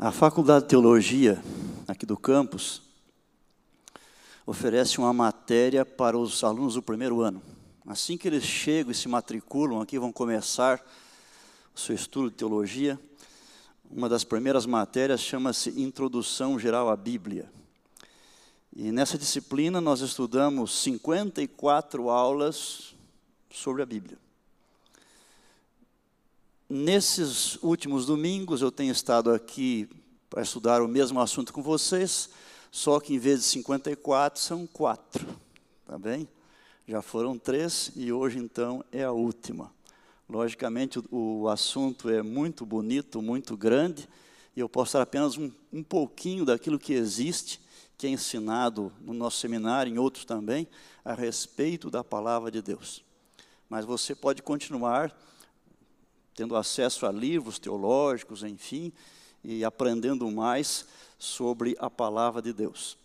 A Faculdade de Teologia, aqui do campus, oferece uma matéria para os alunos do primeiro ano. Assim que eles chegam e se matriculam aqui, vão começar o seu estudo de teologia. Uma das primeiras matérias chama-se Introdução Geral à Bíblia. E nessa disciplina nós estudamos 54 aulas sobre a Bíblia. Nesses últimos domingos eu tenho estado aqui para estudar o mesmo assunto com vocês, só que em vez de 54 são quatro, tá bem? Já foram três e hoje então é a última. Logicamente o, assunto é muito bonito, muito grande, e eu posso dar apenas um, um pouquinho daquilo que existe, que é ensinado no nosso seminário, em outros também, a respeito da palavra de Deus. Mas você pode continuar tendo acesso a livros teológicos, enfim, e aprendendo mais sobre a palavra de Deus.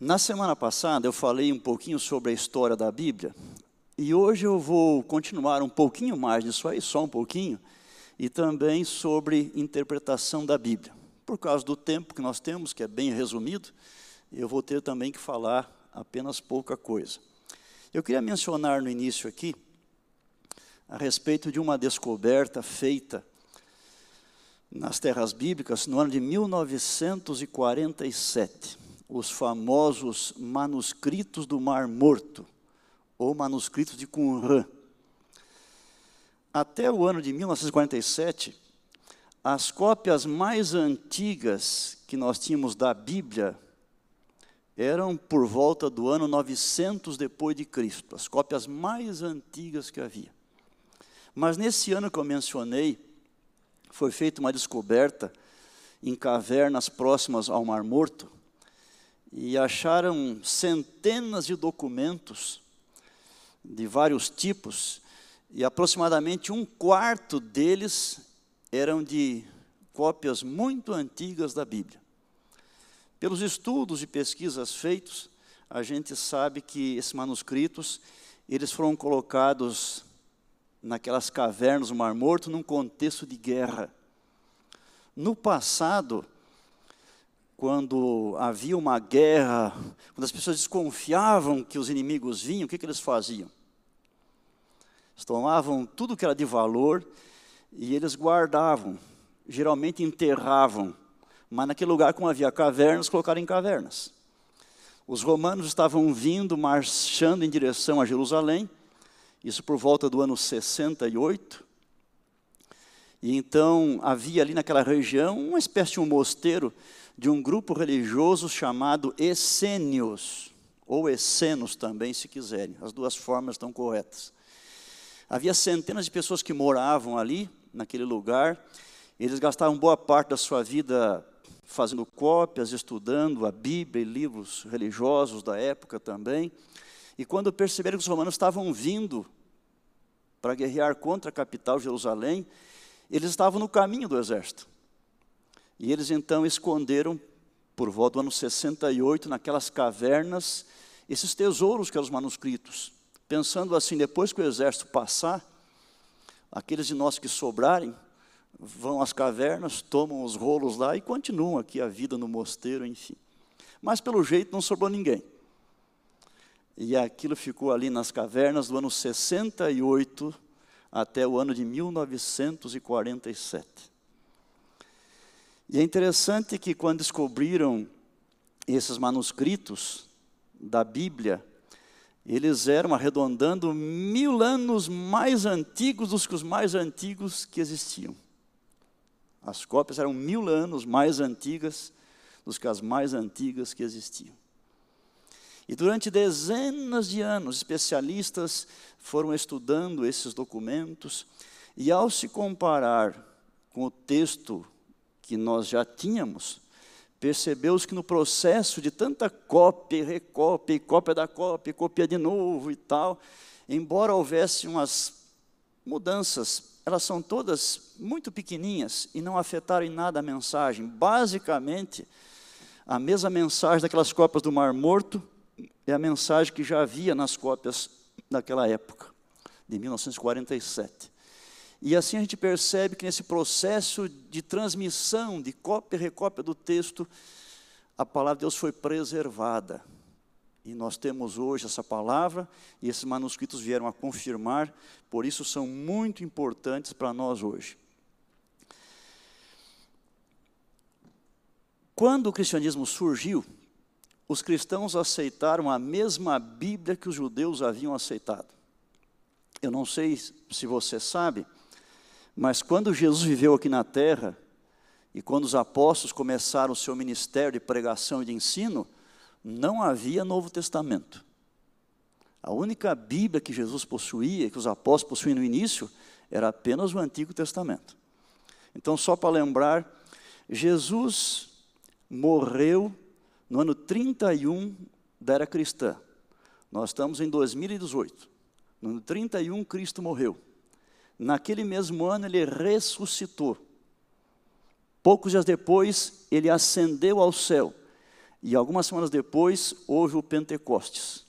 Na semana passada eu falei um pouquinho sobre a história da Bíblia, e hoje eu vou continuar um pouquinho mais disso aí, só um pouquinho, e também sobre interpretação da Bíblia. Por causa do tempo que nós temos, que é bem resumido, eu vou ter também que falar apenas pouca coisa. Eu queria mencionar no início aqui a respeito de uma descoberta feita nas terras bíblicas no ano de 1947, os famosos manuscritos do Mar Morto, ou manuscritos de Qumran. Até o ano de 1947, as cópias mais antigas que nós tínhamos da Bíblia eram por volta do ano 900 depois de Cristo, as cópias mais antigas que havia. Mas nesse ano que eu mencionei, foi feita uma descoberta em cavernas próximas ao Mar Morto e acharam centenas de documentos de vários tipos e aproximadamente um quarto deles eram de cópias muito antigas da Bíblia. Pelos estudos e pesquisas feitos, a gente sabe que esses manuscritos eles foram colocados naquelas cavernas do Mar Morto num contexto de guerra. No passado, quando havia uma guerra, quando as pessoas desconfiavam que os inimigos vinham, o que, que eles faziam? Eles tomavam tudo que era de valor e eles guardavam, geralmente enterravam, mas naquele lugar, como havia cavernas, colocaram em cavernas. Os romanos estavam vindo, marchando em direção a Jerusalém, isso por volta do ano 68. E então havia ali naquela região uma espécie de um mosteiro de um grupo religioso chamado Essênios, ou Essenos também, se quiserem, as duas formas estão corretas. Havia centenas de pessoas que moravam ali, naquele lugar, eles gastavam boa parte da sua vida fazendo cópias, estudando a Bíblia e livros religiosos da época também. E quando perceberam que os romanos estavam vindo para guerrear contra a capital Jerusalém, eles estavam no caminho do exército. E eles então esconderam, por volta do ano 68, naquelas cavernas, esses tesouros que eram os manuscritos. Pensando assim, depois que o exército passar, aqueles de nós que sobrarem, vão às cavernas, tomam os rolos lá e continuam aqui a vida no mosteiro, enfim. Mas pelo jeito não sobrou ninguém. E aquilo ficou ali nas cavernas do ano 68 até o ano de 1947. E é interessante que quando descobriram esses manuscritos da Bíblia, eles eram, arredondando, mil anos mais antigos dos que os mais antigos que existiam. As cópias eram mil anos mais antigas dos que as mais antigas que existiam. E durante dezenas de anos, especialistas foram estudando esses documentos, e ao se comparar com o texto que nós já tínhamos, percebeu-se que no processo de tanta cópia, recópia, cópia da cópia, cópia de novo e tal, embora houvesse umas mudanças, elas são todas muito pequeninhas e não afetaram em nada a mensagem. Basicamente, a mesma mensagem daquelas cópias do Mar Morto é a mensagem que já havia nas cópias daquela época, de 1947. E assim a gente percebe que nesse processo de transmissão, de cópia e recópia do texto, a palavra de Deus foi preservada. E nós temos hoje essa palavra, e esses manuscritos vieram a confirmar, por isso são muito importantes para nós hoje. Quando o cristianismo surgiu, os cristãos aceitaram a mesma Bíblia que os judeus haviam aceitado. Eu não sei se você sabe, mas quando Jesus viveu aqui na terra, e quando os apóstolos começaram o seu ministério de pregação e de ensino, não havia Novo Testamento. A única Bíblia que Jesus possuía, que os apóstolos possuíam no início, era apenas o Antigo Testamento. Então, só para lembrar, Jesus morreu no ano 31 da era cristã. Nós estamos em 2018. No ano 31, Cristo morreu. Naquele mesmo ano, ele ressuscitou. Poucos dias depois, ele ascendeu ao céu. E algumas semanas depois, houve o Pentecostes.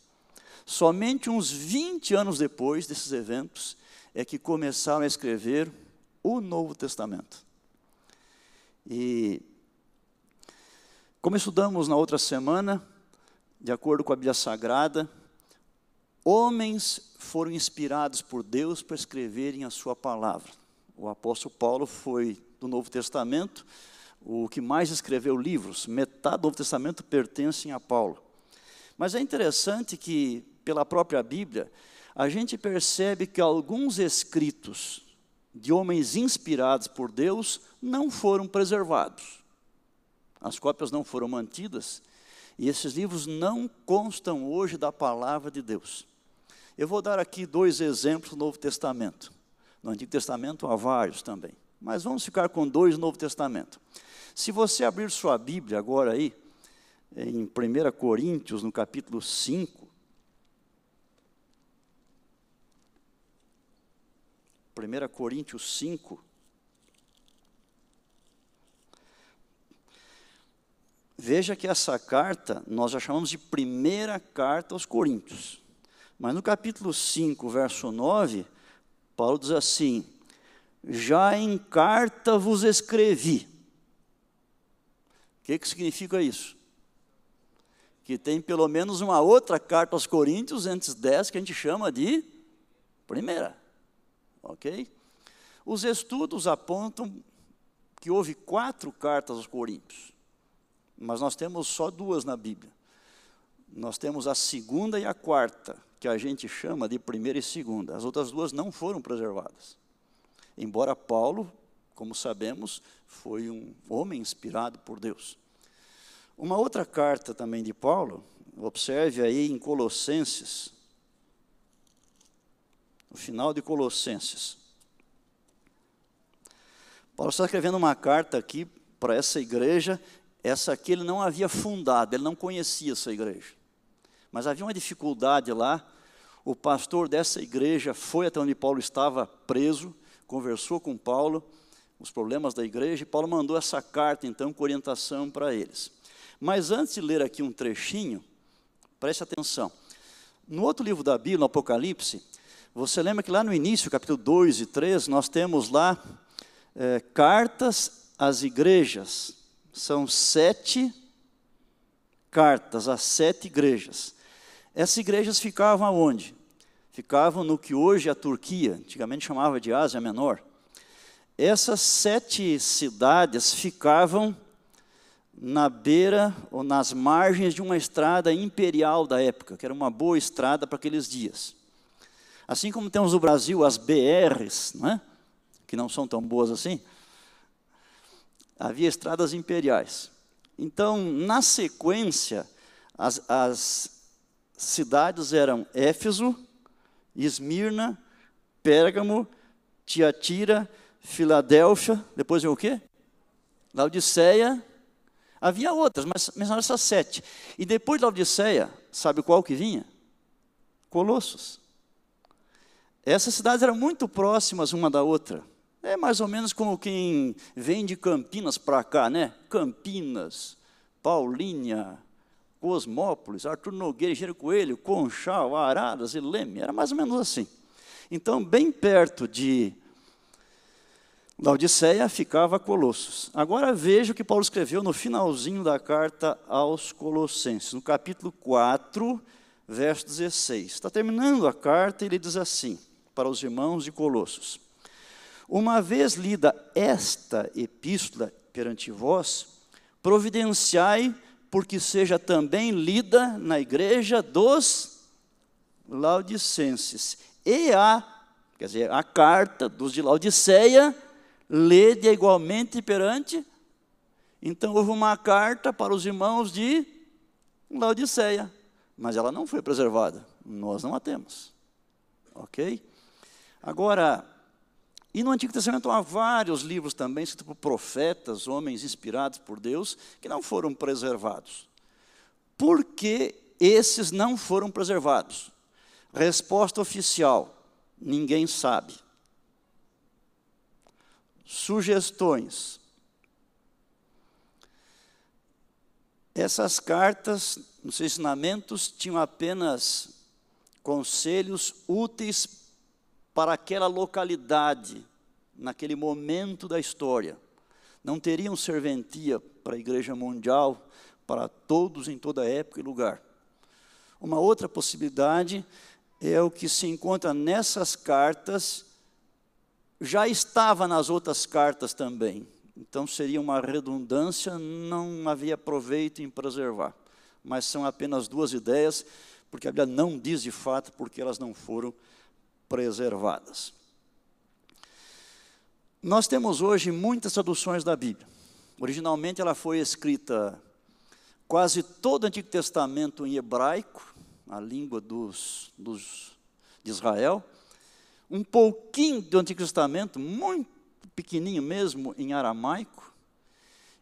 Somente uns 20 anos depois desses eventos, é que começaram a escrever o Novo Testamento. E, como estudamos na outra semana, de acordo com a Bíblia Sagrada, homens foram inspirados por Deus para escreverem a sua palavra. O apóstolo Paulo foi do Novo Testamento, o que mais escreveu livros, metade do Novo Testamento pertencem a Paulo. Mas é interessante que, pela própria Bíblia, a gente percebe que alguns escritos de homens inspirados por Deus não foram preservados. As cópias não foram mantidas e esses livros não constam hoje da palavra de Deus. Eu vou dar aqui dois exemplos do Novo Testamento. No Antigo Testamento há vários também mas vamos ficar com dois no Novo Testamento. Se você abrir sua Bíblia agora aí, em 1 Coríntios, no capítulo 5, 1 Coríntios 5, Veja que essa carta nós já chamamos de primeira carta aos Coríntios. Mas no capítulo 5, verso 9, Paulo diz assim: já em carta vos escrevi. O que, que significa isso? Que tem pelo menos uma outra carta aos Coríntios, antes dessa, que a gente chama de primeira. Ok? Os estudos apontam que houve quatro cartas aos Coríntios, mas nós temos só duas na Bíblia. Nós temos a segunda e a quarta, que a gente chama de primeira e segunda. As outras duas não foram preservadas. Embora Paulo, como sabemos, foi um homem inspirado por Deus. Uma outra carta também de Paulo, observe aí em Colossenses, no final de Colossenses. Paulo está escrevendo uma carta aqui para essa igreja, essa aqui ele não havia fundado, ele não conhecia essa igreja. Mas havia uma dificuldade lá, o pastor dessa igreja foi até onde Paulo estava preso, conversou com Paulo os problemas da igreja e Paulo mandou essa carta então com orientação para eles. Mas antes de ler aqui um trechinho, preste atenção. No outro livro da Bíblia, no Apocalipse, você lembra que lá no início, capítulo 2 e 3, nós temos lá é, cartas às igrejas. São sete cartas às sete igrejas. Essas igrejas ficavam aonde? ficavam no que hoje é a Turquia, antigamente chamava de Ásia Menor. Essas sete cidades ficavam na beira ou nas margens de uma estrada imperial da época, que era uma boa estrada para aqueles dias. Assim como temos no Brasil as BRs, não é? que não são tão boas assim, havia estradas imperiais. Então, na sequência, as, as cidades eram Éfeso, Esmirna, Pérgamo, Tiatira, Filadélfia, depois veio o quê? Laodiceia. Havia outras, mas mencionaram essas sete. E depois de Laodiceia, sabe qual que vinha? Colossos. Essas cidades eram muito próximas uma da outra. É mais ou menos como quem vem de Campinas para cá, né? Campinas, Paulínia, Cosmópolis, Arthur Nogueira, Engenheiro Coelho, Conchal, Araras e Leme, era mais ou menos assim. Então, bem perto de Laodiceia ficava Colossos. Agora veja o que Paulo escreveu no finalzinho da carta aos Colossenses, no capítulo 4, verso 16. Está terminando a carta e ele diz assim, para os irmãos de Colossos: Uma vez lida esta epístola perante vós, providenciai porque seja também lida na igreja dos Laodicenses. E a, quer dizer, a carta dos de Laodiceia lede igualmente perante. Então houve uma carta para os irmãos de Laodiceia, mas ela não foi preservada. Nós não a temos. Ok? Agora, e no Antigo Testamento há vários livros também, escritos por profetas, homens inspirados por Deus, que não foram preservados. Por que esses não foram preservados? Resposta oficial: ninguém sabe sugestões. Essas cartas, nos ensinamentos, tinham apenas conselhos úteis para aquela localidade, naquele momento da história. Não teriam serventia para a igreja mundial, para todos em toda época e lugar. Uma outra possibilidade é o que se encontra nessas cartas já estava nas outras cartas também. Então seria uma redundância, não havia proveito em preservar. Mas são apenas duas ideias, porque a Bíblia não diz de fato porque elas não foram. Nós temos hoje muitas traduções da Bíblia. Originalmente ela foi escrita quase todo o Antigo Testamento em hebraico, a língua dos, dos de Israel um pouquinho do Antigo Testamento, muito pequenininho mesmo, em aramaico,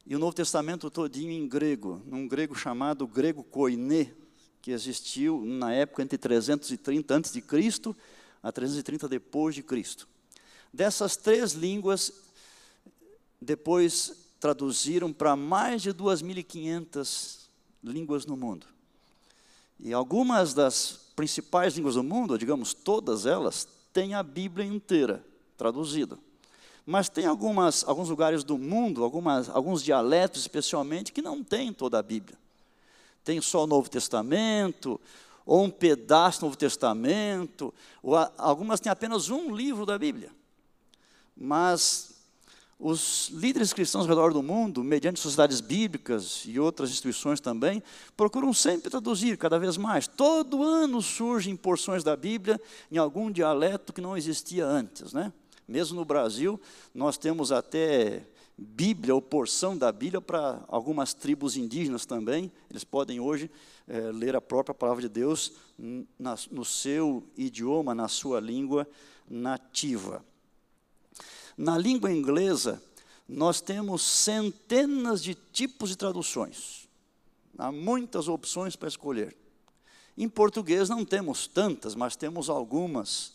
e o Novo Testamento todinho em grego, num grego chamado grego koiné, que existiu na época entre 330 a.C. a 330 depois de Cristo. Dessas três línguas, depois traduziram para mais de 2.500 línguas no mundo. E algumas das principais línguas do mundo, digamos todas elas, tem a Bíblia inteira traduzida. Mas tem algumas, alguns lugares do mundo, algumas, alguns dialetos especialmente, que não tem toda a Bíblia. Tem só o Novo Testamento, ou um pedaço do Novo Testamento, ou a, algumas têm apenas um livro da Bíblia. Mas os líderes cristãos ao redor do mundo, mediante sociedades bíblicas e outras instituições também, procuram sempre traduzir cada vez mais. Todo ano surgem porções da Bíblia em algum dialeto que não existia antes. Né? Mesmo no Brasil, nós temos até Bíblia ou porção da Bíblia para algumas tribos indígenas também. Eles podem hoje é, ler a própria palavra de Deus na, no seu idioma, na sua língua nativa. Na língua inglesa, nós temos centenas de tipos de traduções. Há muitas opções para escolher. Em português não temos tantas, mas temos algumas.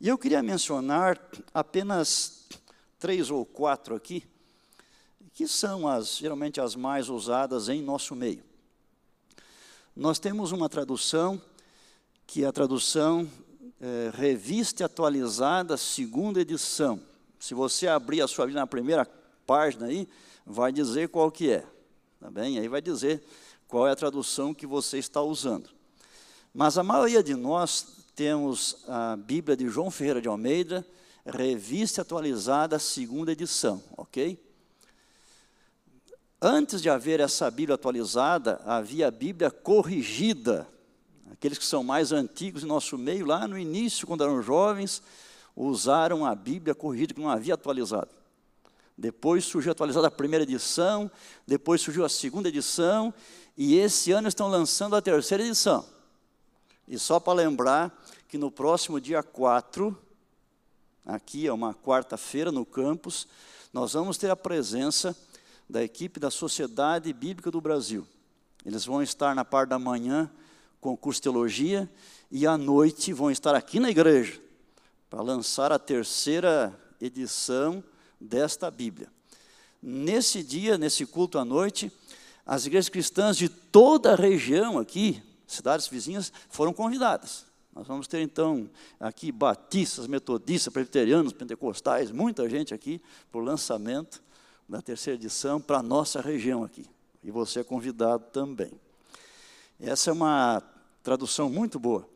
E eu queria mencionar apenas três ou quatro aqui, que são as, geralmente as mais usadas em nosso meio. Nós temos uma tradução, que é a tradução é, Revista Atualizada, segunda edição. Se você abrir a sua Bíblia na primeira página aí, vai dizer qual que é. Tá bem? Aí vai dizer qual é a tradução que você está usando. Mas a maioria de nós temos a Bíblia de João Ferreira de Almeida, revista atualizada, segunda edição, ok? Antes de haver essa Bíblia atualizada, havia a Bíblia corrigida. Aqueles que são mais antigos em nosso meio, lá no início, quando eram jovens, usaram a Bíblia corrigida, que não havia atualizado. Depois surgiu atualizada a primeira edição, depois surgiu a segunda edição, e esse ano estão lançando a terceira edição. E só para lembrar que no próximo dia 4, aqui é uma quarta-feira no campus, nós vamos ter a presença da equipe da Sociedade Bíblica do Brasil. Eles vão estar na parte da manhã com o curso de teologia e à noite vão estar aqui na igreja para lançar a terceira edição desta Bíblia. Nesse dia, nesse culto à noite, as igrejas cristãs de toda a região aqui, cidades vizinhas, foram convidadas. Nós vamos ter então aqui batistas, metodistas, presbiterianos, pentecostais, muita gente aqui para o lançamento da terceira edição para a nossa região aqui. E você é convidado também. Essa é uma tradução muito boa.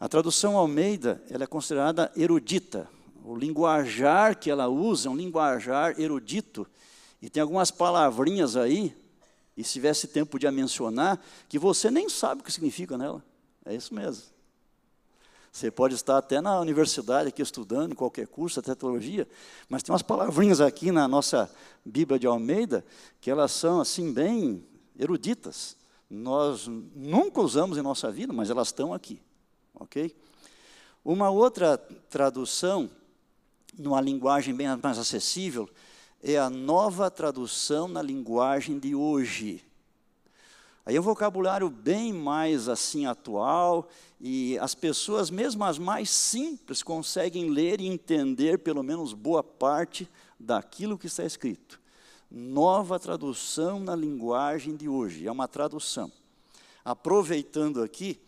A tradução Almeida ela é considerada erudita. O linguajar que ela usa é um linguajar erudito. E tem algumas palavrinhas aí, e se tivesse tempo de a mencionar, que você nem sabe o que significa nela. É isso mesmo. Você pode estar até na universidade aqui estudando, qualquer curso, até teologia, mas tem umas palavrinhas aqui na nossa Bíblia de Almeida que elas são assim bem eruditas. Nós nunca usamos em nossa vida, mas elas estão aqui, ok? Uma outra tradução, numa linguagem bem mais acessível, é a nova tradução na linguagem de hoje. Aí é um vocabulário bem mais assim atual e as pessoas, mesmo as mais simples, conseguem ler e entender pelo menos boa parte daquilo que está escrito. Nova tradução na linguagem de hoje, é uma tradução. Aproveitando aqui,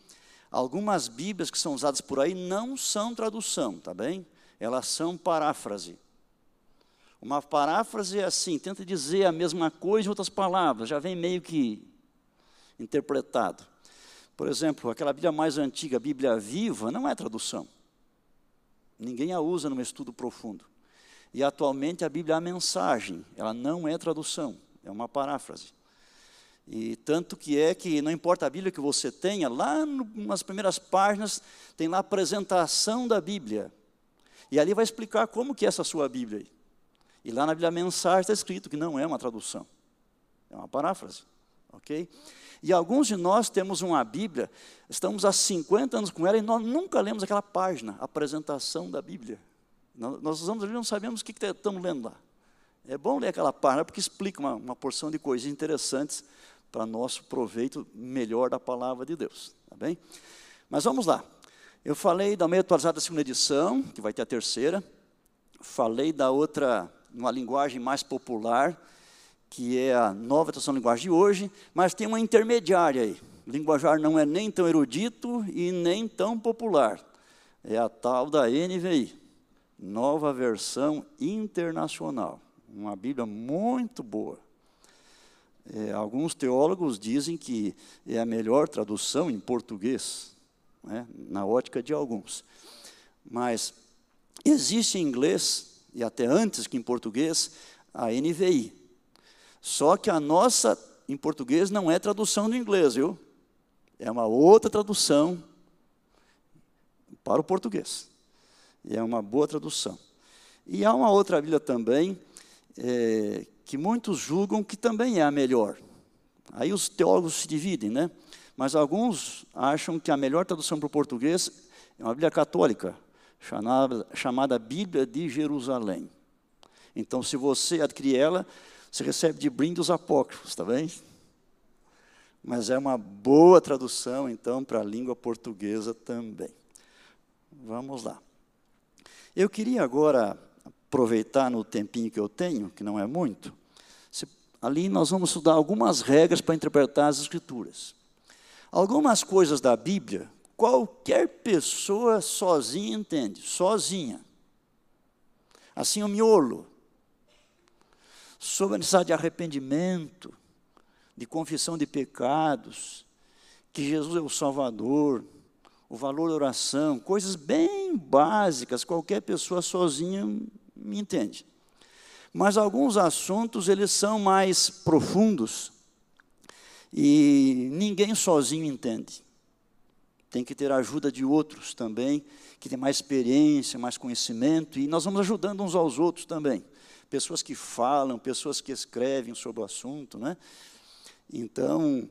algumas Bíblias que são usadas por aí não são tradução, tá bem? Elas são paráfrase. Uma paráfrase é assim, tenta dizer a mesma coisa em outras palavras, já vem meio que interpretado. Por exemplo, aquela Bíblia mais antiga, a Bíblia Viva, não é tradução. Ninguém a usa num estudo profundo. E atualmente a Bíblia é a mensagem, ela não é tradução, é uma paráfrase. E tanto que é que não importa a Bíblia que você tenha, lá no, nas primeiras páginas tem lá a apresentação da Bíblia. E ali vai explicar como que é essa sua Bíblia. E lá na Bíblia Mensagem está escrito que não é uma tradução, é uma paráfrase, ok? E alguns de nós temos uma Bíblia, estamos há 50 anos com ela e nós nunca lemos aquela página, apresentação da Bíblia. Nós usamos ali e não sabemos o que, estamos lendo lá. É bom ler aquela página porque explica uma, uma porção de coisas interessantes para nosso proveito melhor da palavra de Deus. Tá bem? Mas vamos lá. Eu falei da meia atualizada da segunda edição, que vai ter a terceira. Falei da outra, numa linguagem mais popular, que é a nova tradução de linguagem de hoje, mas tem uma intermediária aí. O linguajar não é nem tão erudito e nem tão popular. É a tal da NVI, Nova Versão Internacional. Uma Bíblia muito boa. É, alguns teólogos dizem que é a melhor tradução em português, né, na ótica de alguns. Mas existe em inglês, e até antes que em português, a NVI, só que a nossa, em português, não é tradução do inglês, viu? É uma outra tradução para o português. E é uma boa tradução. E há uma outra Bíblia também, é, que muitos julgam que também é a melhor. Aí os teólogos se dividem, né? Mas alguns acham que a melhor tradução para o português é uma Bíblia católica, chamada, chamada Bíblia de Jerusalém. Então, se você adquirir ela, você recebe de brinde os apócrifos, está bem? Mas é uma boa tradução, então, para a língua portuguesa também. Vamos lá. Eu queria agora aproveitar no tempinho que eu tenho, que não é muito, se, ali nós vamos estudar algumas regras para interpretar as Escrituras. Algumas coisas da Bíblia, qualquer pessoa sozinha entende, sozinha. Assim, o miolo sobre a necessidade de arrependimento, de confissão de pecados, que Jesus é o Salvador, o valor da oração, coisas bem básicas, qualquer pessoa sozinha me entende. Mas alguns assuntos, eles são mais profundos e ninguém sozinho entende. Tem que ter a ajuda de outros também, que têm mais experiência, mais conhecimento, e nós vamos ajudando uns aos outros também pessoas que falam, pessoas que escrevem sobre o assunto, né? Então,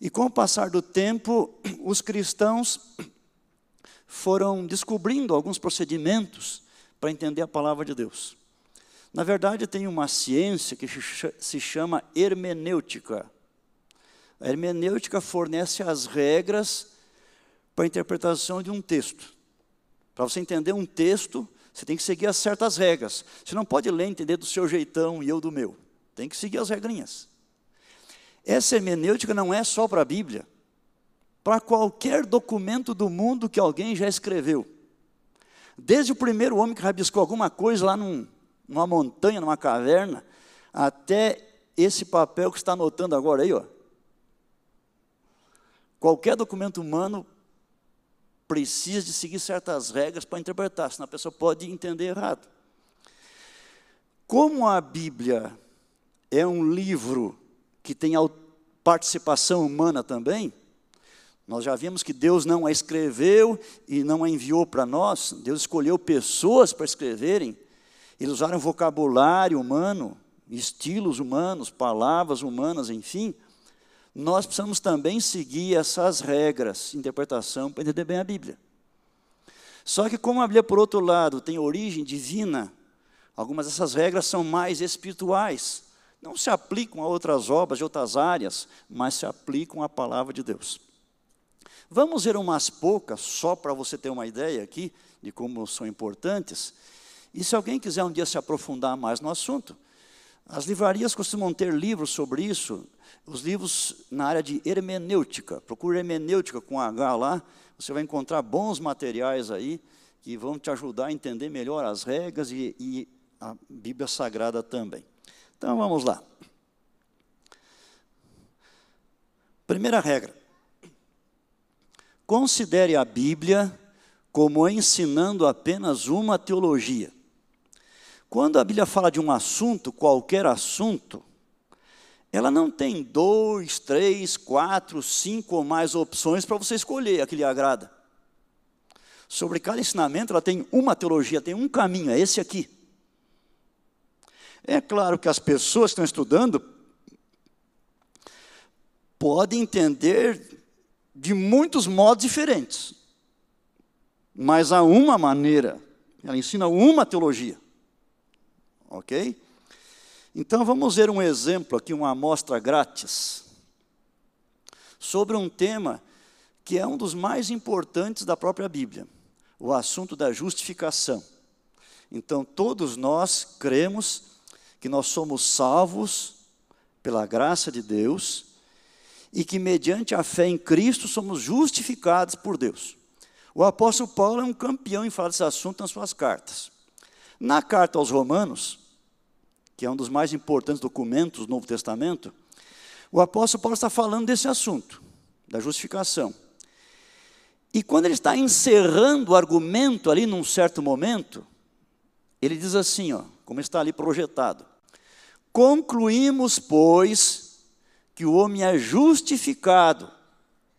e com o passar do tempo, os cristãos foram descobrindo alguns procedimentos para entender a palavra de Deus. Na verdade, tem uma ciência que se chama hermenêutica. A hermenêutica fornece as regras para a interpretação de um texto. Para você entender um texto, você tem que seguir as certas regras. Você não pode ler e entender do seu jeitão e eu do meu. Tem que seguir as regrinhas. Essa hermenêutica não é só para a Bíblia. para qualquer documento do mundo que alguém já escreveu. Desde o primeiro homem que rabiscou alguma coisa lá num, numa montanha, numa caverna, até esse papel que está anotando agora aí, ó. Qualquer documento humano precisa de seguir certas regras para interpretar, senão a pessoa pode entender errado. Como a Bíblia é um livro que tem participação humana também, nós já vimos que Deus não a escreveu e não a enviou para nós, Deus escolheu pessoas para escreverem, eles usaram vocabulário humano, estilos humanos, palavras humanas, enfim. Nós precisamos também seguir essas regras de interpretação para entender bem a Bíblia. Só que, como a Bíblia, por outro lado, tem origem divina, algumas dessas regras são mais espirituais. Não se aplicam a outras obras de outras áreas, mas se aplicam à palavra de Deus. Vamos ver umas poucas, só para você ter uma ideia aqui de como são importantes. E se alguém quiser um dia se aprofundar mais no assunto, as livrarias costumam ter livros sobre isso, os livros na área de hermenêutica. Procure hermenêutica com H lá, você vai encontrar bons materiais aí que vão te ajudar a entender melhor as regras e, e a Bíblia Sagrada também. Então vamos lá. Primeira regra: Considere a Bíblia como ensinando apenas uma teologia. Quando a Bíblia fala de um assunto, qualquer assunto, ela não tem dois, três, quatro, cinco ou mais opções para você escolher a que lhe agrada. Sobre cada ensinamento, ela tem uma teologia, tem um caminho, é esse aqui. É claro que as pessoas que estão estudando podem entender de muitos modos diferentes. Mas há uma maneira, ela ensina uma teologia. Ok? Então vamos ver um exemplo aqui, uma amostra grátis, sobre um tema que é um dos mais importantes da própria Bíblia, o assunto da justificação. Então todos nós cremos que nós somos salvos pela graça de Deus e que, mediante a fé em Cristo, somos justificados por Deus. O apóstolo Paulo é um campeão em falar desse assunto nas suas cartas. Na carta aos Romanos, que é um dos mais importantes documentos do Novo Testamento, o apóstolo Paulo está falando desse assunto, da justificação. E quando ele está encerrando o argumento ali num certo momento, ele diz assim, ó, como está ali projetado: Concluímos, pois, que o homem é justificado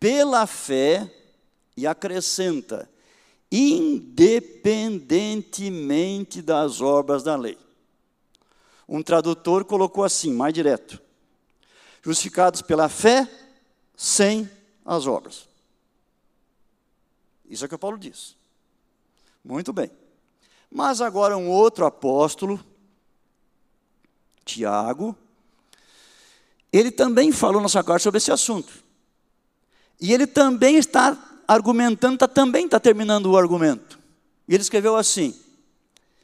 pela fé e acrescenta, independentemente das obras da lei. Um tradutor colocou assim, mais direto: justificados pela fé, sem as obras. Isso é o que Paulo diz. Muito bem. Mas agora um outro apóstolo, Tiago, ele também falou na sua carta sobre esse assunto. E ele também está argumentando, tá, também está terminando o argumento. E ele escreveu assim: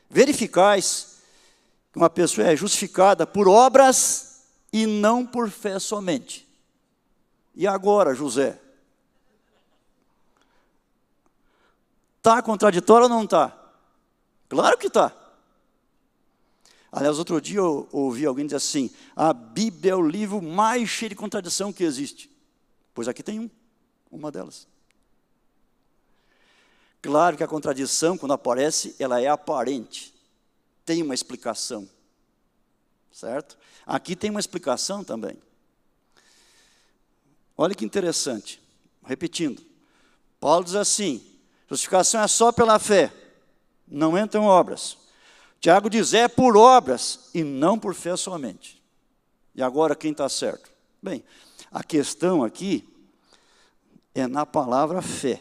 verificais que uma pessoa é justificada por obras e não por fé somente. E agora, José? Está contraditório ou não está? Claro que está. Aliás, outro dia eu ouvi alguém dizer assim: a Bíblia é o livro mais cheio de contradição que existe. Pois aqui tem um, uma delas. Claro que a contradição, quando aparece, ela é aparente, tem uma explicação, certo? Aqui tem uma explicação também. Olha que interessante, repetindo, Paulo diz assim: justificação é só pela fé, não entram obras. Tiago diz: é por obras e não por fé somente. E agora quem está certo? Bem, a questão aqui é na palavra fé.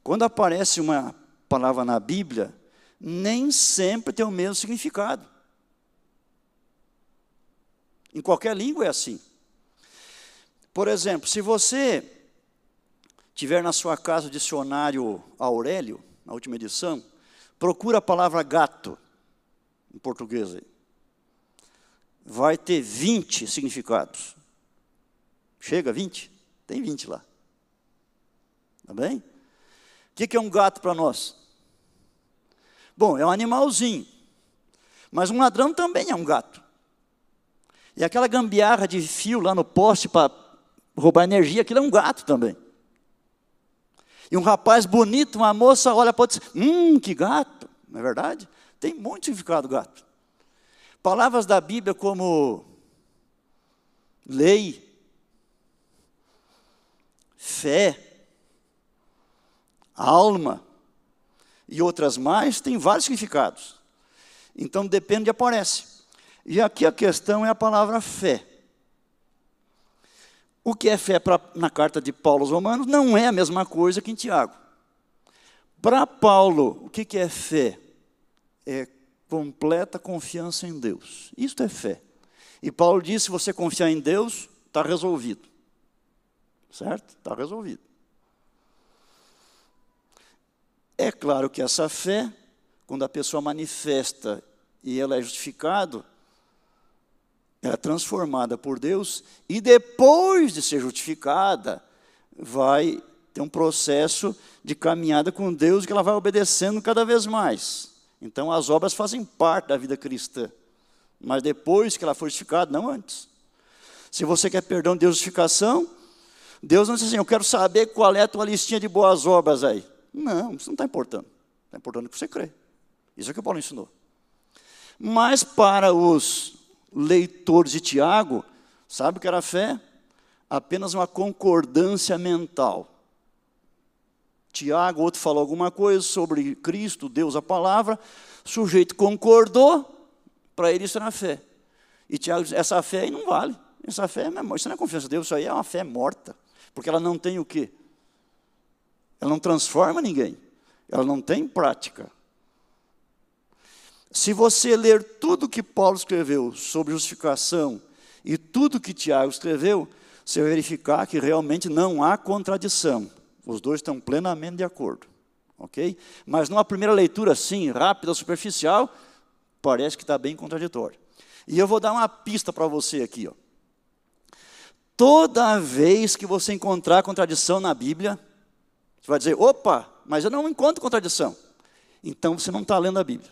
Quando aparece uma palavra na Bíblia, nem sempre tem o mesmo significado. Em qualquer língua é assim. Por exemplo, se você tiver na sua casa o dicionário Aurélio, na última edição, Procura a palavra gato, em português aí. Vai ter 20 significados. Chega 20? Tem 20 lá. Tá bem? O que é um gato para nós? Bom, é um animalzinho. Mas um ladrão também é um gato. E aquela gambiarra de fio lá no poste para roubar energia, aquilo é um gato também. E um rapaz bonito, uma moça olha para outro e diz, hum, que gato. Não é verdade? Tem muito significado gato. Palavras da Bíblia como lei, fé, alma e outras mais têm vários significados. Então depende de aparece. E aqui a questão é a palavra fé. O que é fé pra, na carta de Paulo aos Romanos não é a mesma coisa que em Tiago. Para Paulo, o que, que é fé? É completa confiança em Deus. Isto é fé. E Paulo diz: se você confiar em Deus, está resolvido. Certo? Está resolvido. É claro que essa fé, quando a pessoa manifesta e ela é justificado, ela é transformada por Deus e depois de ser justificada, vai ter um processo de caminhada com Deus que ela vai obedecendo cada vez mais. Então as obras fazem parte da vida cristã, mas depois que ela for justificada, não antes. Se você quer perdão de justificação, Deus não diz assim, eu quero saber qual é a tua listinha de boas obras aí. Não, isso não está importando. Está importando que você crê. Isso é o que Paulo ensinou. Mas para os leitores de Tiago, sabe o que era fé? Apenas uma concordância mental. Tiago, outro falou alguma coisa sobre Cristo, Deus, a palavra, o sujeito concordou, para ele isso era fé. E Tiago diz, essa fé aí não vale, essa fé, é isso não é confiança em Deus, isso aí é uma fé morta, porque ela não tem o quê? Ela não transforma ninguém, ela não tem prática. Se você ler tudo que Paulo escreveu sobre justificação e tudo que Tiago escreveu, você vai verificar que realmente não há contradição. Os dois estão plenamente de acordo. Ok? Mas numa primeira leitura, assim, rápida, superficial, parece que está bem contraditório. E eu vou dar uma pista para você aqui. Ó. Toda vez que você encontrar contradição na Bíblia, você vai dizer: opa, mas eu não encontro contradição. Então você não está lendo a Bíblia.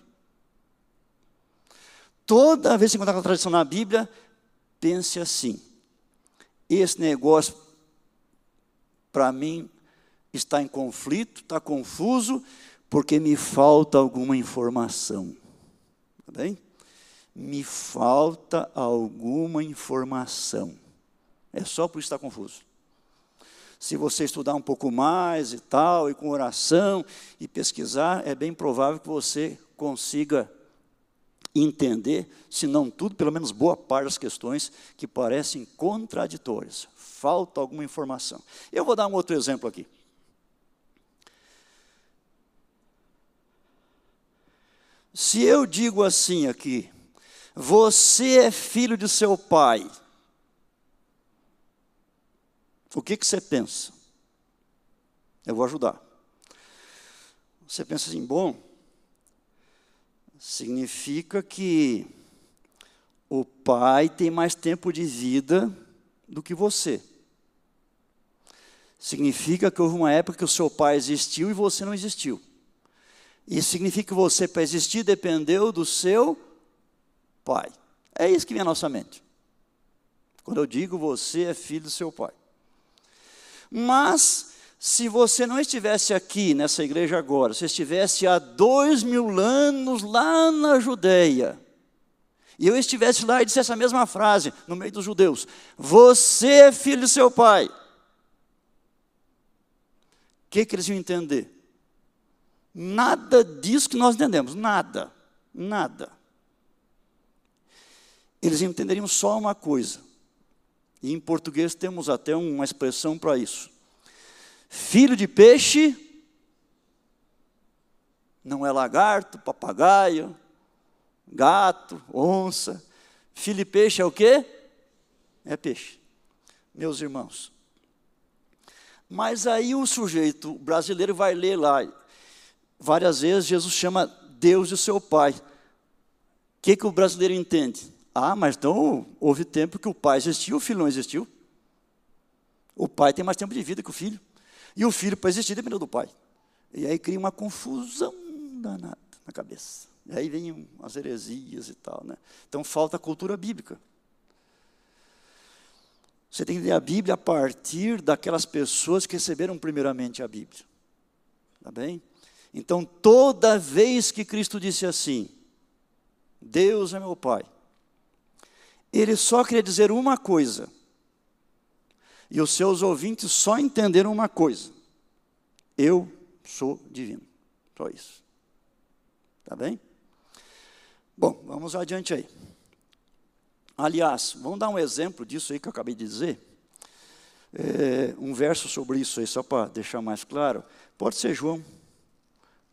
Toda vez que encontrar contradição na Bíblia, pense assim: esse negócio, para mim, está em conflito, está confuso, porque me falta alguma informação. Tá bem? Me falta alguma informação. É só por isso que está confuso. Se você estudar um pouco mais e tal, e com oração e pesquisar, é bem provável que você consiga entender, se não tudo, pelo menos boa parte das questões que parecem contraditórias. Falta alguma informação. Eu vou dar um outro exemplo aqui. Se eu digo assim aqui, você é filho de seu pai, o que, que você pensa? Eu vou ajudar. Você pensa assim, bom, significa que o pai tem mais tempo de vida do que você. Significa que houve uma época que o seu pai existiu e você não existiu. Isso significa que você, para existir, dependeu do seu pai. É isso que vem à nossa mente. Quando eu digo você é filho do seu pai. Mas se você não estivesse aqui nessa igreja agora, se estivesse há dois mil anos lá na Judéia, e eu estivesse lá e dissesse a mesma frase no meio dos judeus: Você é filho de seu pai. O que, que eles iam entender? Nada disso que nós entendemos, nada, nada. Eles entenderiam só uma coisa, e em português temos até uma expressão para isso Filho de peixe não é lagarto, papagaio, gato, onça. Filho de peixe é o quê? É peixe. Meus irmãos. Mas aí o sujeito brasileiro vai ler lá, várias vezes Jesus chama Deus de seu pai. O que, que o brasileiro entende? Ah, mas então houve tempo que o pai existiu, o filho não existiu. O pai tem mais tempo de vida que o filho. E o filho, para existir, dependeu do pai. E aí cria uma confusão danada na cabeça. E aí vem as heresias e tal. Né? Então falta a cultura bíblica. Você tem que ler a Bíblia a partir daquelas pessoas que receberam primeiramente a Bíblia. Tá bem? Então, toda vez que Cristo disse assim, Deus é meu Pai, ele só queria dizer uma coisa, e os seus ouvintes só entenderam uma coisa: eu sou divino. Só isso. Tá bem? Bom, vamos adiante aí. Aliás, vamos dar um exemplo disso aí que eu acabei de dizer. É, um verso sobre isso aí, só para deixar mais claro. Pode ser João,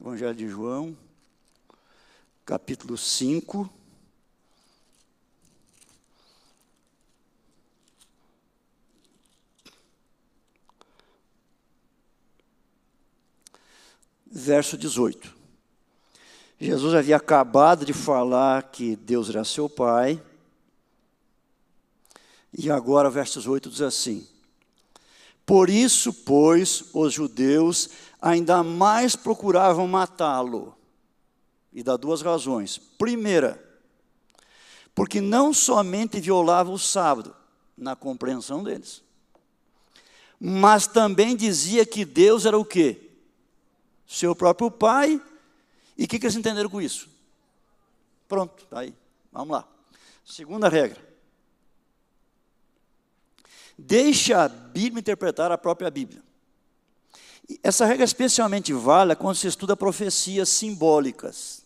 Evangelho de João, capítulo 5. Verso 18. Jesus havia acabado de falar que Deus era seu Pai, e agora, verso 18 diz assim: Por isso, pois, os judeus ainda mais procuravam matá-lo. E dá duas razões. Primeira, porque não somente violava o sábado, na compreensão deles, mas também dizia que Deus era o quê? Seu próprio Pai. E o que, que eles entenderam com isso? Pronto, está aí. Vamos lá. Segunda regra. Deixe a Bíblia interpretar a própria Bíblia. Essa regra especialmente vale quando se estuda profecias simbólicas.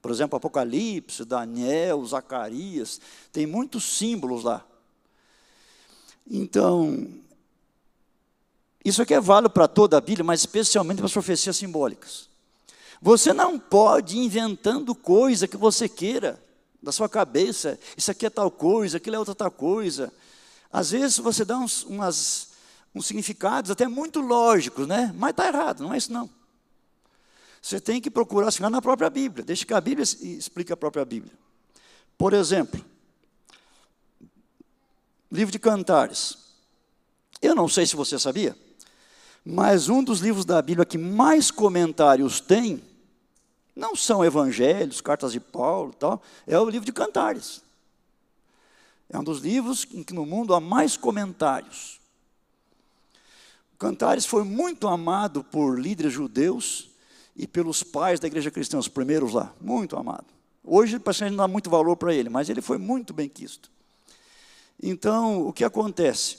Por exemplo, Apocalipse, Daniel, Zacarias, tem muitos símbolos lá. Então, isso aqui é válido para toda a Bíblia, mas especialmente para as profecias simbólicas. Você não pode ir inventando coisa que você queira da sua cabeça. Isso aqui é tal coisa, aquilo é outra tal coisa. Às vezes você dá uns, umas, uns significados até muito lógicos, né? Mas está errado, não é isso não. Você tem que procurar chegar na própria Bíblia. Deixa que a Bíblia explique a própria Bíblia. Por exemplo, livro de Cantares. Eu não sei se você sabia, mas um dos livros da Bíblia que mais comentários tem, não são evangelhos, cartas de Paulo, tal, é o livro de Cantares. É um dos livros em que no mundo há mais comentários. Cantares foi muito amado por líderes judeus e pelos pais da igreja cristã, os primeiros lá, muito amado. Hoje, parece não dá muito valor para ele, mas ele foi muito bem quisto. Então, o que acontece?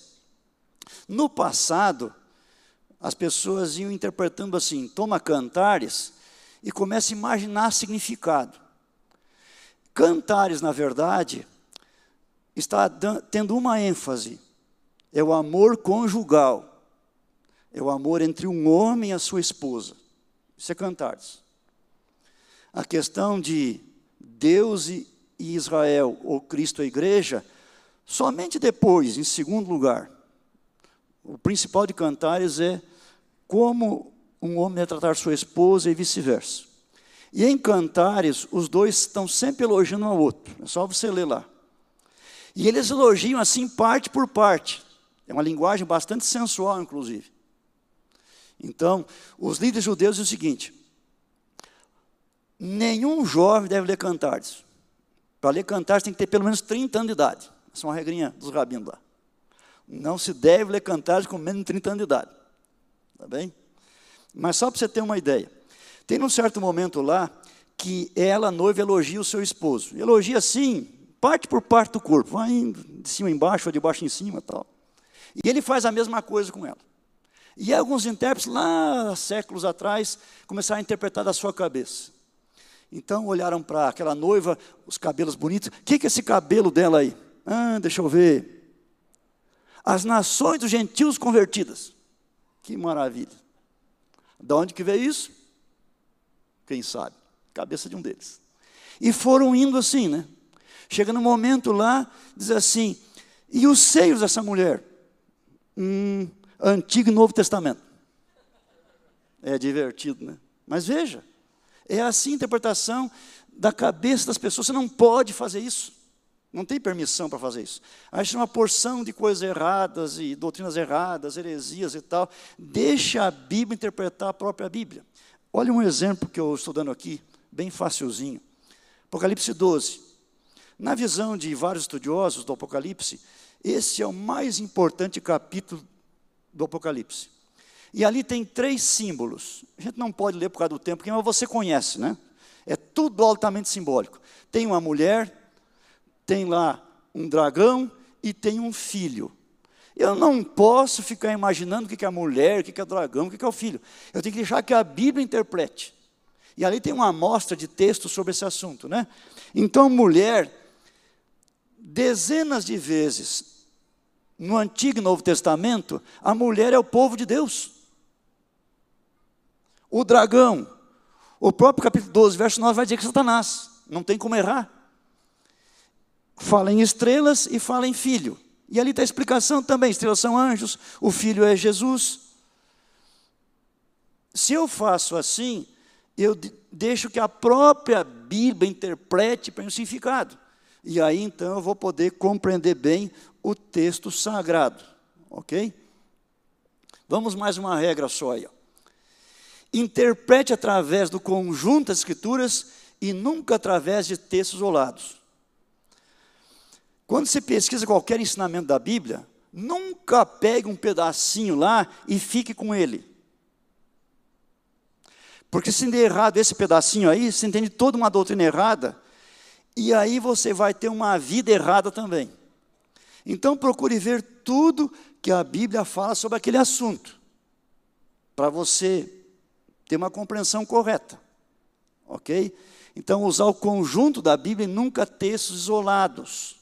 No passado, as pessoas iam interpretando assim: toma cantares e começa a imaginar significado. Cantares, na verdade, está tendo uma ênfase: é o amor conjugal, é o amor entre um homem e a sua esposa. Isso é cantares. A questão de Deus e Israel, ou Cristo e a igreja, somente depois, em segundo lugar. O principal de cantares é como um homem deve tratar sua esposa e vice-versa. E em cantares, os dois estão sempre elogiando um ao outro. É só você ler lá. E eles elogiam assim, parte por parte. É uma linguagem bastante sensual, inclusive. Então, os líderes judeus dizem o seguinte: nenhum jovem deve ler cantares. Para ler cantares tem que ter pelo menos 30 anos de idade. Essa é uma regrinha dos rabinos lá. Não se deve ler cantares com menos de 30 anos de idade. Tá bem? Mas só para você ter uma ideia. Tem um certo momento lá que ela, noiva, elogia o seu esposo. Elogia assim, parte por parte do corpo, vai indo de cima embaixo, ou de baixo em cima tal. E ele faz a mesma coisa com ela. E alguns intérpretes, lá séculos atrás, começaram a interpretar da sua cabeça. Então olharam para aquela noiva, os cabelos bonitos. O que, que é esse cabelo dela aí? Ah, deixa eu ver. As nações dos gentios convertidas. Que maravilha. De onde que veio isso? Quem sabe? Cabeça de um deles. E foram indo assim, né? Chega no momento lá, diz assim: e os seios dessa mulher? Hum, Antigo e Novo Testamento. É divertido, né? Mas veja, é assim a interpretação da cabeça das pessoas. Você não pode fazer isso. Não tem permissão para fazer isso. Acha uma porção de coisas erradas e doutrinas erradas, heresias e tal. Deixa a Bíblia interpretar a própria Bíblia. Olha um exemplo que eu estou dando aqui, bem facilzinho. Apocalipse 12. Na visão de vários estudiosos do Apocalipse, esse é o mais importante capítulo do Apocalipse. E ali tem três símbolos. A gente não pode ler por causa do tempo, mas você conhece, né? É tudo altamente simbólico. Tem uma mulher, tem lá um dragão e tem um filho. Eu não posso ficar imaginando o que é a mulher, o que é o dragão, o que é o filho. Eu tenho que deixar que a Bíblia interprete. E ali tem uma amostra de texto sobre esse assunto, né? Então, mulher, dezenas de vezes, no Antigo e Novo Testamento, a mulher é o povo de Deus. O dragão, o próprio capítulo 12, verso 9, vai dizer que é Satanás, não tem como errar fala em estrelas e fala em filho. E ali está a explicação também: estrelas são anjos, o filho é Jesus. Se eu faço assim, eu deixo que a própria Bíblia interprete para o significado. E aí então eu vou poder compreender bem o texto sagrado. Ok? Vamos mais uma regra só aí. Ó. Interprete através do conjunto das escrituras e nunca através de textos isolados. Quando você pesquisa qualquer ensinamento da Bíblia, nunca pegue um pedacinho lá e fique com ele. Porque se der errado esse pedacinho aí, você entende toda uma doutrina errada, e aí você vai ter uma vida errada também. Então procure ver tudo que a Bíblia fala sobre aquele assunto, para você ter uma compreensão correta. Ok? Então, usar o conjunto da Bíblia e nunca textos isolados.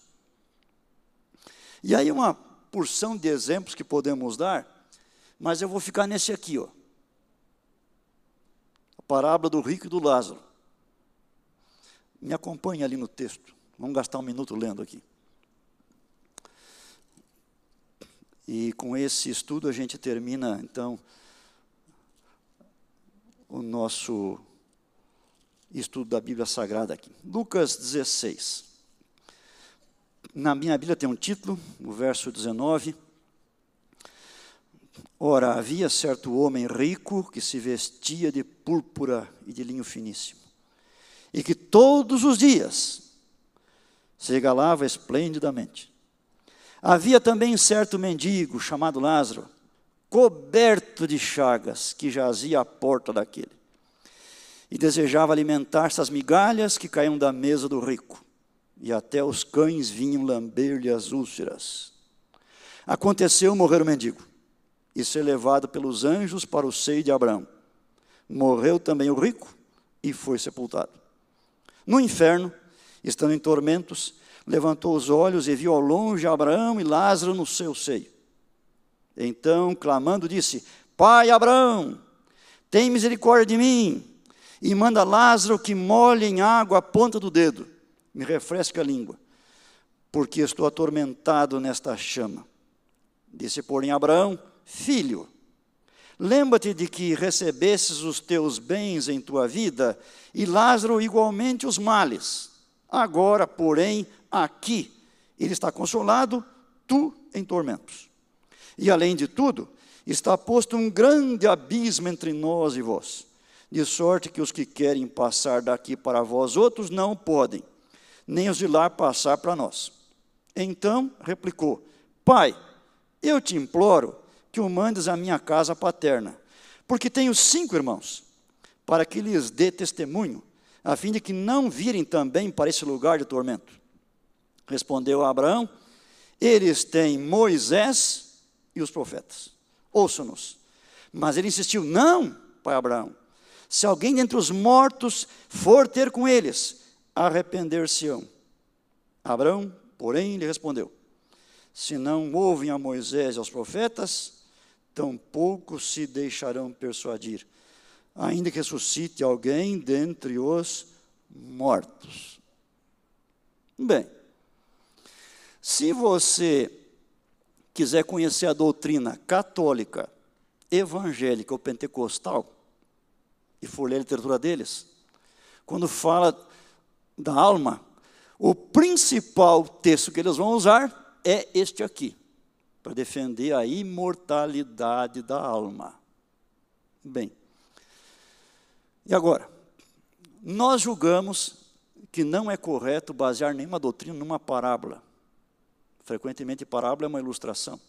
E aí uma porção de exemplos que podemos dar, mas eu vou ficar nesse aqui, ó. A parábola do rico e do Lázaro. Me acompanhe ali no texto. Vamos gastar um minuto lendo aqui. E com esse estudo a gente termina, então, o nosso estudo da Bíblia Sagrada aqui. Lucas 16 na minha Bíblia tem um título, o verso 19. Ora, havia certo homem rico que se vestia de púrpura e de linho finíssimo, e que todos os dias se regalava esplendidamente. Havia também certo mendigo chamado Lázaro, coberto de chagas, que jazia à porta daquele, e desejava alimentar-se das migalhas que caíam da mesa do rico e até os cães vinham lamber-lhe as úlceras. Aconteceu morrer o mendigo e ser levado pelos anjos para o seio de Abraão. Morreu também o rico e foi sepultado. No inferno, estando em tormentos, levantou os olhos e viu ao longe Abraão e Lázaro no seu seio. Então, clamando, disse: Pai Abraão, tem misericórdia de mim, e manda Lázaro que molhe em água a ponta do dedo me refresca a língua, porque estou atormentado nesta chama. Disse, porém, Abraão: Filho, lembra-te de que recebesses os teus bens em tua vida, e Lázaro igualmente os males. Agora, porém, aqui ele está consolado, tu em tormentos. E além de tudo, está posto um grande abismo entre nós e vós, de sorte que os que querem passar daqui para vós outros não podem nem os de lá passar para nós. Então replicou: Pai, eu te imploro que o mandes à minha casa paterna, porque tenho cinco irmãos, para que lhes dê testemunho, a fim de que não virem também para esse lugar de tormento. Respondeu Abraão: Eles têm Moisés e os profetas. Ouçam-nos. Mas ele insistiu: Não, pai Abraão. Se alguém dentre os mortos for ter com eles, arrepender-se-ão. Abraão, porém, lhe respondeu: Se não ouvem a Moisés e aos profetas, tampouco se deixarão persuadir, ainda que ressuscite alguém dentre os mortos. Bem, se você quiser conhecer a doutrina católica, evangélica ou pentecostal, e for ler a literatura deles, quando fala da alma, O principal texto que eles vão usar é este aqui, para defender a imortalidade da alma. Bem, e agora? Nós julgamos que não é correto basear nenhuma doutrina numa parábola. Frequentemente, parábola é uma ilustração.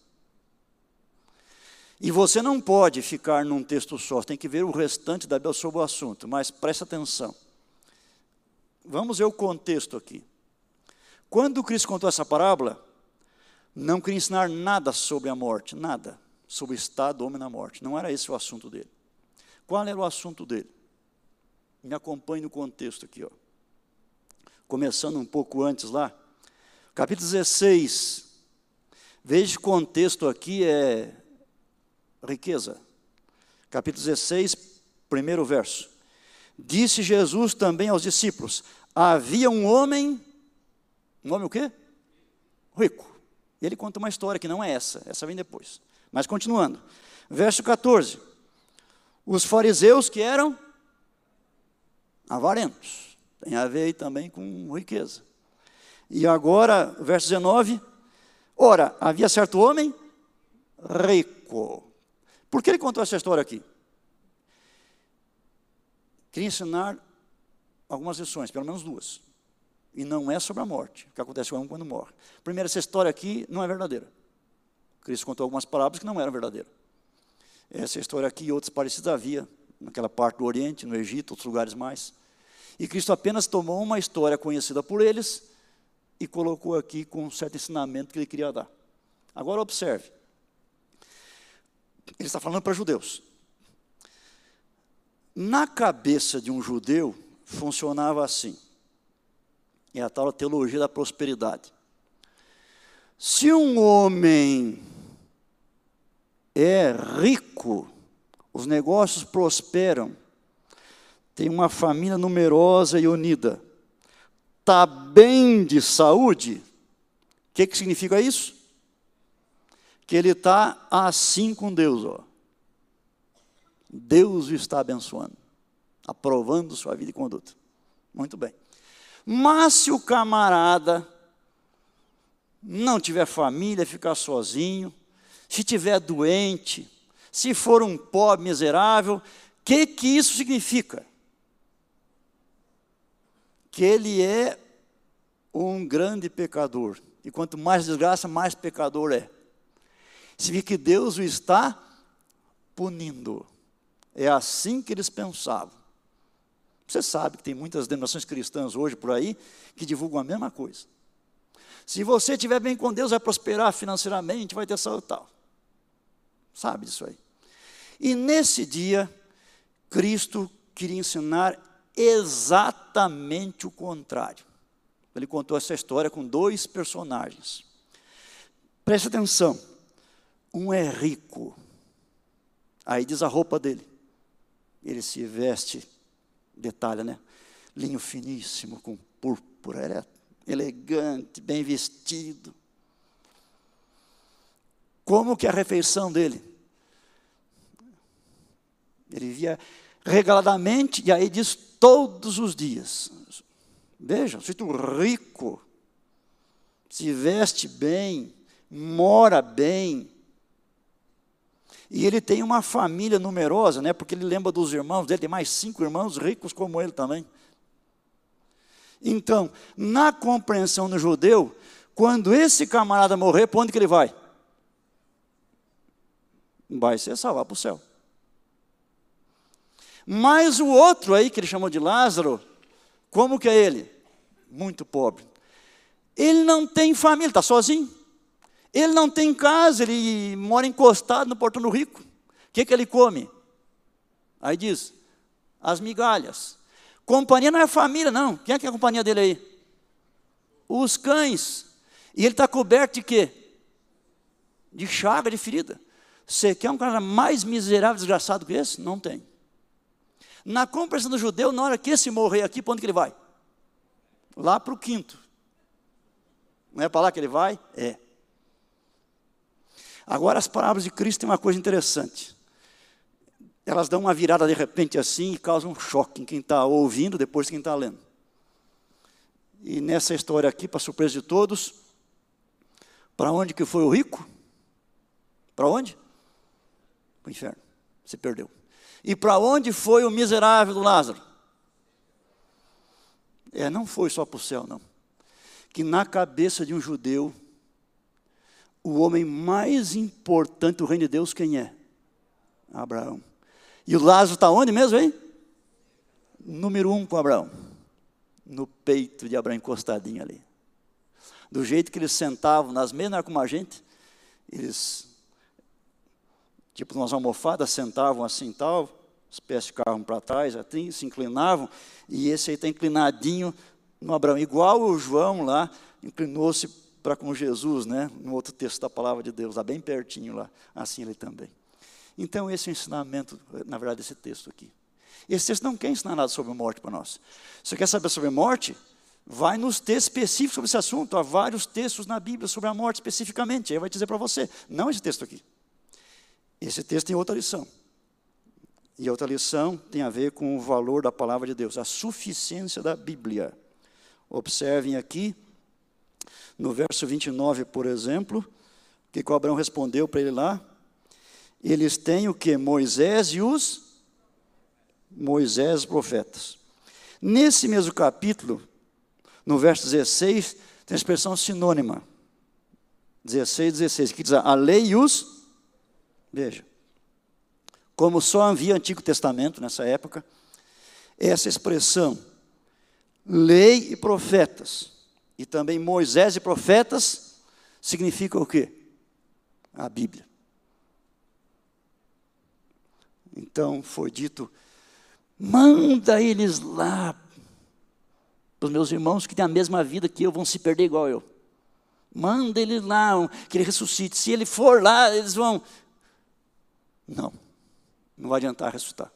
E você não pode ficar num texto só, tem que ver o restante da Bíblia sobre o assunto, mas preste atenção. Vamos ver o contexto aqui. Quando Cristo contou essa parábola, não queria ensinar nada sobre a morte, nada, sobre o estado do homem na morte. Não era esse o assunto dele. Qual era o assunto dele? Me acompanhe no contexto aqui, ó. Começando um pouco antes lá, capítulo 16. Veja o contexto aqui é riqueza. Capítulo 16, primeiro verso. Disse Jesus também aos discípulos: Havia um homem, um homem o quê? Rico. Ele conta uma história que não é essa, essa vem depois. Mas continuando. Verso 14. Os fariseus que eram avarentos. Tem a ver aí também com riqueza. E agora, verso 19. Ora, havia certo homem rico. Por que ele contou essa história aqui? Queria ensinar algumas lições, pelo menos duas. E não é sobre a morte, o que acontece com um quando morre. Primeiro, essa história aqui não é verdadeira. Cristo contou algumas palavras que não eram verdadeiras. Essa história aqui e outras parecidas havia naquela parte do Oriente, no Egito, outros lugares mais. E Cristo apenas tomou uma história conhecida por eles e colocou aqui com um certo ensinamento que ele queria dar. Agora observe. Ele está falando para judeus. Na cabeça de um judeu funcionava assim. É a tal teologia da prosperidade. Se um homem é rico, os negócios prosperam, tem uma família numerosa e unida, está bem de saúde, o que, que significa isso? Que ele está assim com Deus. Ó. Deus o está abençoando, aprovando sua vida e conduta. Muito bem. Mas se o camarada não tiver família, ficar sozinho, se tiver doente, se for um pobre miserável, o que, que isso significa? Que ele é um grande pecador. E quanto mais desgraça, mais pecador é. Significa que Deus o está punindo. É assim que eles pensavam. Você sabe que tem muitas denominações cristãs hoje por aí que divulgam a mesma coisa. Se você estiver bem com Deus, vai prosperar financeiramente, vai ter saúde tal. Sabe disso aí. E nesse dia, Cristo queria ensinar exatamente o contrário. Ele contou essa história com dois personagens. Preste atenção. Um é rico. Aí diz a roupa dele. Ele se veste, detalhe, né? Linho finíssimo, com púrpura, ele é elegante, bem vestido. Como que é a refeição dele? Ele via regaladamente, e aí diz todos os dias. Veja, sujeito rico, se veste bem, mora bem, e ele tem uma família numerosa, né? Porque ele lembra dos irmãos dele, tem mais cinco irmãos ricos como ele também. Então, na compreensão do judeu, quando esse camarada morrer, para onde que ele vai? Vai ser salvar para o céu. Mas o outro aí, que ele chamou de Lázaro, como que é ele? Muito pobre. Ele não tem família, está sozinho. Ele não tem casa, ele mora encostado no portão do rico. O que, que ele come? Aí diz, as migalhas. Companhia não é família, não. Quem é que é a companhia dele aí? Os cães. E ele está coberto de quê? De chaga, de ferida. Você quer um cara mais miserável, desgraçado que esse? Não tem. Na compreensão do judeu, na hora que esse morrer aqui, para onde que ele vai? Lá para o quinto. Não é para lá que ele vai? É. Agora, as palavras de Cristo têm uma coisa interessante. Elas dão uma virada de repente assim e causam um choque em quem está ouvindo, depois quem está lendo. E nessa história aqui, para surpresa de todos, para onde que foi o rico? Para onde? Para o inferno. Se perdeu. E para onde foi o miserável do Lázaro? É, não foi só para o céu, não. Que na cabeça de um judeu, o homem mais importante do reino de Deus, quem é? Abraão. E o Lázaro está onde mesmo, hein? Número um com Abraão. No peito de Abraão, encostadinho ali. Do jeito que eles sentavam nas mesmas como a gente, eles, tipo umas almofadas, sentavam assim tal, os pés ficavam para trás, assim, se inclinavam, e esse aí está inclinadinho no Abraão, igual o João lá, inclinou-se para com Jesus, né? no outro texto da palavra de Deus, lá bem pertinho lá, assim ele também. Então esse é o ensinamento, na verdade, desse texto aqui. Esse texto não quer ensinar nada sobre morte para nós. Você quer saber sobre morte? Vai nos textos específicos sobre esse assunto. Há vários textos na Bíblia sobre a morte especificamente. Aí vai dizer para você, não esse texto aqui. Esse texto tem outra lição. E outra lição tem a ver com o valor da palavra de Deus, a suficiência da Bíblia. Observem aqui, no verso 29, por exemplo, que o Abraão respondeu para ele lá? Eles têm o que? Moisés e os Moisés os profetas. Nesse mesmo capítulo, no verso 16, tem a expressão sinônima. 16, 16, que diz a lei e os. Veja. Como só havia Antigo Testamento nessa época, essa expressão, lei e profetas, e também Moisés e profetas, significa o quê? A Bíblia. Então foi dito: manda eles lá para os meus irmãos que têm a mesma vida que eu, vão se perder igual eu. Manda ele lá, que ele ressuscite. Se ele for lá, eles vão. Não, não vai adiantar ressuscitar.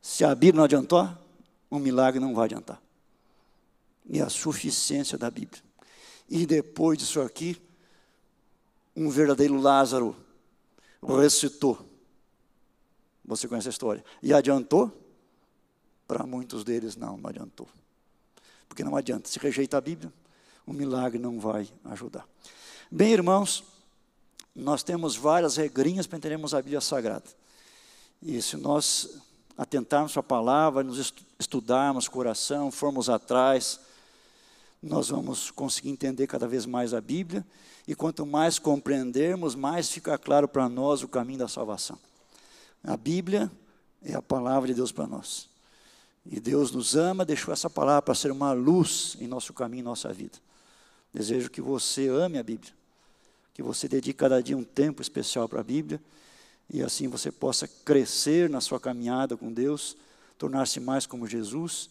Se a Bíblia não adiantou, um milagre não vai adiantar. E a suficiência da Bíblia. E depois disso aqui, um verdadeiro Lázaro ressuscitou. Você conhece a história. E adiantou? Para muitos deles, não, não adiantou. Porque não adianta, se rejeita a Bíblia, o milagre não vai ajudar. Bem, irmãos, nós temos várias regrinhas para entendermos a Bíblia Sagrada. E se nós atentarmos para a palavra, nos estudarmos coração, formos atrás, nós vamos conseguir entender cada vez mais a Bíblia, e quanto mais compreendermos, mais fica claro para nós o caminho da salvação. A Bíblia é a palavra de Deus para nós. E Deus nos ama, deixou essa palavra para ser uma luz em nosso caminho, em nossa vida. Desejo que você ame a Bíblia, que você dedique cada dia um tempo especial para a Bíblia, e assim você possa crescer na sua caminhada com Deus, tornar-se mais como Jesus,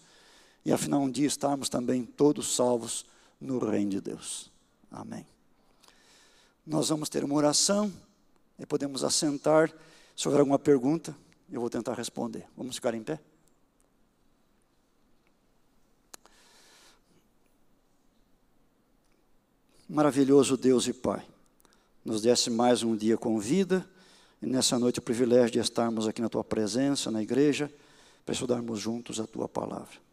e afinal um dia estarmos também todos salvos no reino de Deus. Amém. Nós vamos ter uma oração, e podemos assentar. Se houver alguma pergunta, eu vou tentar responder. Vamos ficar em pé? Maravilhoso Deus e Pai, nos desse mais um dia com vida e nessa noite o privilégio de estarmos aqui na Tua presença, na igreja, para estudarmos juntos a Tua palavra.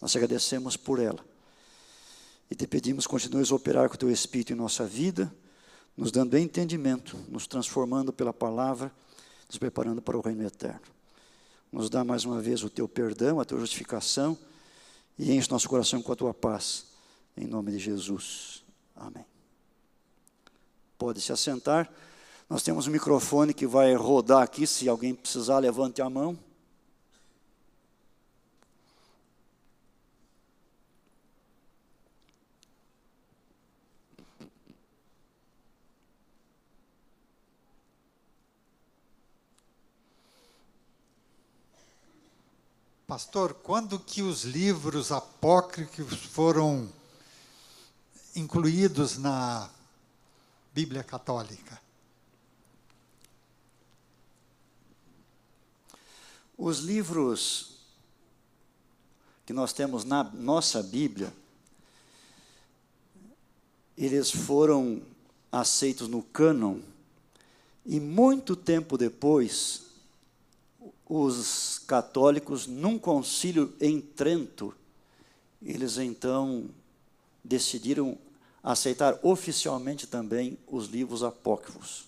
Nós te agradecemos por ela e te pedimos continues a operar com o Teu Espírito em nossa vida, nos dando entendimento, nos transformando pela palavra, nos preparando para o reino eterno. Nos dá mais uma vez o Teu perdão, a Tua justificação e enche nosso coração com a Tua paz. Em nome de Jesus. Amém. Pode se assentar. Nós temos um microfone que vai rodar aqui. Se alguém precisar, levante a mão. Pastor, quando que os livros apócrifos foram incluídos na Bíblia Católica? Os livros que nós temos na nossa Bíblia, eles foram aceitos no cânon, e muito tempo depois, os católicos, num concílio em Trento, eles então decidiram aceitar oficialmente também os livros apócrifos.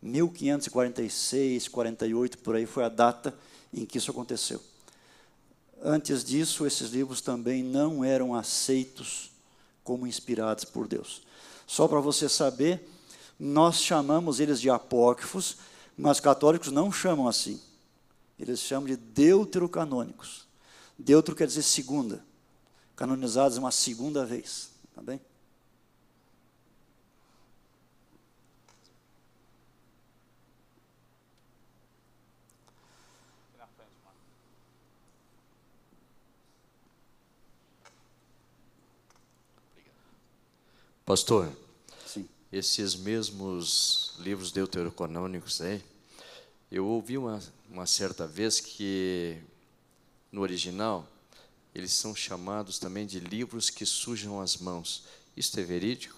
1546, 48, por aí foi a data em que isso aconteceu. Antes disso, esses livros também não eram aceitos como inspirados por Deus. Só para você saber, nós chamamos eles de apócrifos, mas católicos não chamam assim. Eles chamam de deuterocanônicos. Deutero quer dizer segunda. Canonizados uma segunda vez. Tá bem? Pastor, Sim. esses mesmos livros deuterocanônicos aí, eu ouvi uma, uma certa vez que no original eles são chamados também de livros que sujam as mãos. Isso é verídico?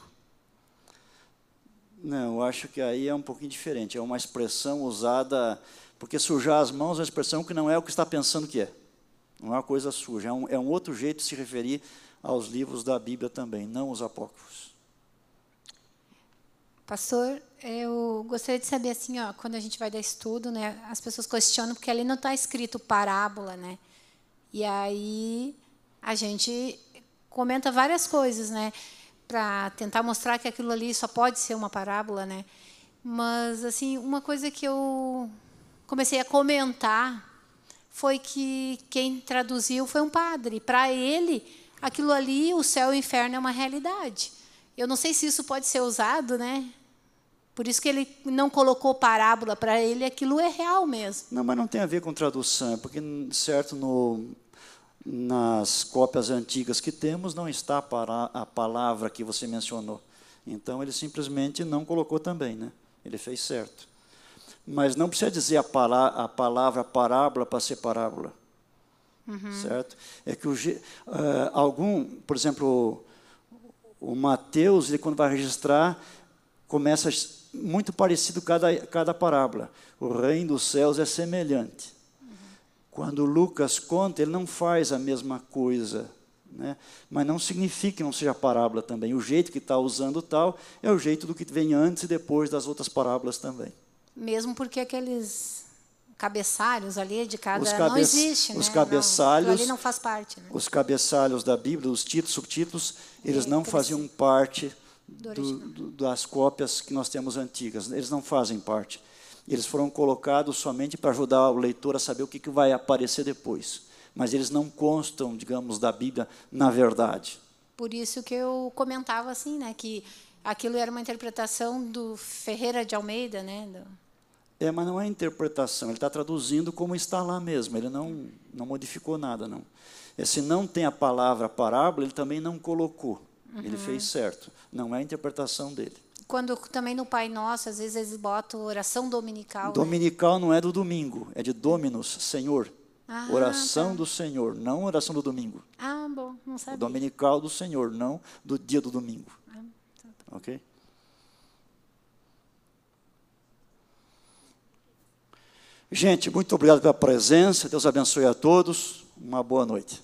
Não, eu acho que aí é um pouquinho diferente. É uma expressão usada. Porque sujar as mãos é uma expressão que não é o que está pensando que é. Não é uma coisa suja. É um, é um outro jeito de se referir aos livros da Bíblia também, não os apócrifos. Pastor, eu gostaria de saber assim, ó, quando a gente vai dar estudo, né, as pessoas questionam porque ali não está escrito parábola, né? E aí a gente comenta várias coisas, né, para tentar mostrar que aquilo ali só pode ser uma parábola, né? Mas assim, uma coisa que eu comecei a comentar foi que quem traduziu foi um padre. Para ele, aquilo ali, o céu e o inferno é uma realidade. Eu não sei se isso pode ser usado, né? Por isso que ele não colocou parábola para ele, aquilo é real mesmo. Não, mas não tem a ver com tradução, porque certo no nas cópias antigas que temos não está a palavra que você mencionou. Então ele simplesmente não colocou também, né? Ele fez certo. Mas não precisa dizer a, palavra, a palavra parábola para ser parábola. Uhum. Certo? É que o, uh, algum, por exemplo, o Mateus, ele, quando vai registrar, começa muito parecido cada, cada parábola. O reino dos céus é semelhante. Uhum. Quando Lucas conta, ele não faz a mesma coisa. Né? Mas não significa que não seja parábola também. O jeito que está usando tal é o jeito do que vem antes e depois das outras parábolas também. Mesmo porque aqueles cabeçalhos ali de cada cabe não existe, os né? cabeçalhos não, ali não faz parte. Né? Os cabeçalhos da Bíblia, os títulos, subtítulos, eles é, não faziam parte do, do, das cópias que nós temos antigas. Eles não fazem parte. Eles foram colocados somente para ajudar o leitor a saber o que, que vai aparecer depois. Mas eles não constam, digamos, da Bíblia na verdade. Por isso que eu comentava assim, né, que aquilo era uma interpretação do Ferreira de Almeida, né, do é, mas não é interpretação, ele está traduzindo como está lá mesmo, ele não, não modificou nada, não. E se não tem a palavra parábola, ele também não colocou, uhum. ele fez certo, não é a interpretação dele. Quando também no Pai Nosso, às vezes eles botam oração dominical. Né? Dominical né? não é do domingo, é de Dominus, Senhor. Ah, oração tá. do Senhor, não oração do domingo. Ah, bom, não sabia. O dominical do Senhor, não do dia do domingo. Ah, tá. Ok? Gente, muito obrigado pela presença. Deus abençoe a todos. Uma boa noite.